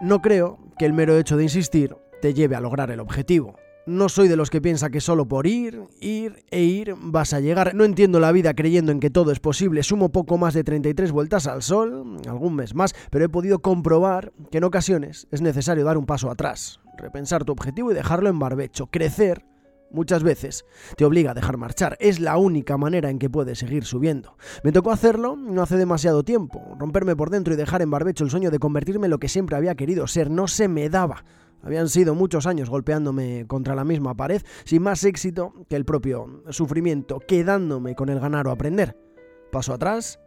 no creo que el mero hecho de insistir te lleve a lograr el objetivo. No soy de los que piensa que solo por ir, ir e ir vas a llegar. No entiendo la vida creyendo en que todo es posible. Sumo poco más de 33 vueltas al sol, algún mes más, pero he podido comprobar que en ocasiones es necesario dar un paso atrás, repensar tu objetivo y dejarlo en barbecho. Crecer muchas veces te obliga a dejar marchar. Es la única manera en que puedes seguir subiendo. Me tocó hacerlo no hace demasiado tiempo, romperme por dentro y dejar en barbecho el sueño de convertirme en lo que siempre había querido ser. No se me daba. Habían sido muchos años golpeándome contra la misma pared, sin más éxito que el propio sufrimiento, quedándome con el ganar o aprender. Paso atrás,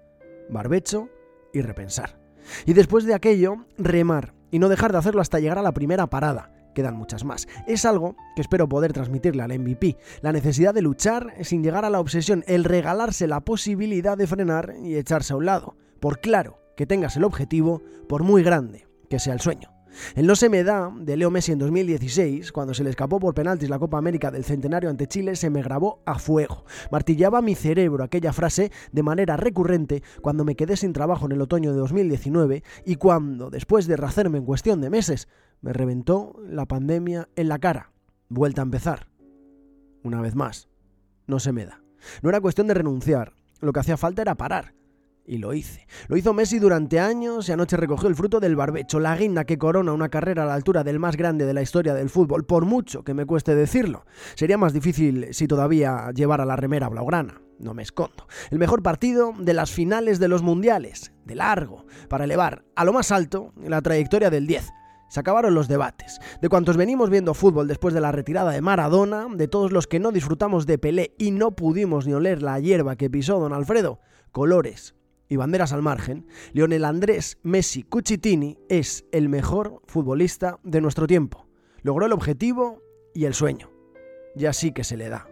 barbecho y repensar. Y después de aquello, remar y no dejar de hacerlo hasta llegar a la primera parada. Quedan muchas más. Es algo que espero poder transmitirle al MVP. La necesidad de luchar sin llegar a la obsesión, el regalarse la posibilidad de frenar y echarse a un lado. Por claro que tengas el objetivo, por muy grande que sea el sueño. El no se me da de Leo Messi en 2016, cuando se le escapó por penaltis la Copa América del centenario ante Chile, se me grabó a fuego. Martillaba mi cerebro aquella frase de manera recurrente cuando me quedé sin trabajo en el otoño de 2019 y cuando, después de racerme en cuestión de meses, me reventó la pandemia en la cara. Vuelta a empezar. Una vez más, no se me da. No era cuestión de renunciar, lo que hacía falta era parar y lo hice. Lo hizo Messi durante años y anoche recogió el fruto del barbecho, la guinda que corona una carrera a la altura del más grande de la historia del fútbol, por mucho que me cueste decirlo. Sería más difícil si todavía llevara la remera blaugrana. No me escondo. El mejor partido de las finales de los mundiales, de largo, para elevar a lo más alto la trayectoria del 10. Se acabaron los debates, de cuantos venimos viendo fútbol después de la retirada de Maradona, de todos los que no disfrutamos de Pelé y no pudimos ni oler la hierba que pisó don Alfredo, colores, y banderas al margen, Lionel Andrés Messi Cucitini es el mejor futbolista de nuestro tiempo. Logró el objetivo y el sueño. Y así que se le da.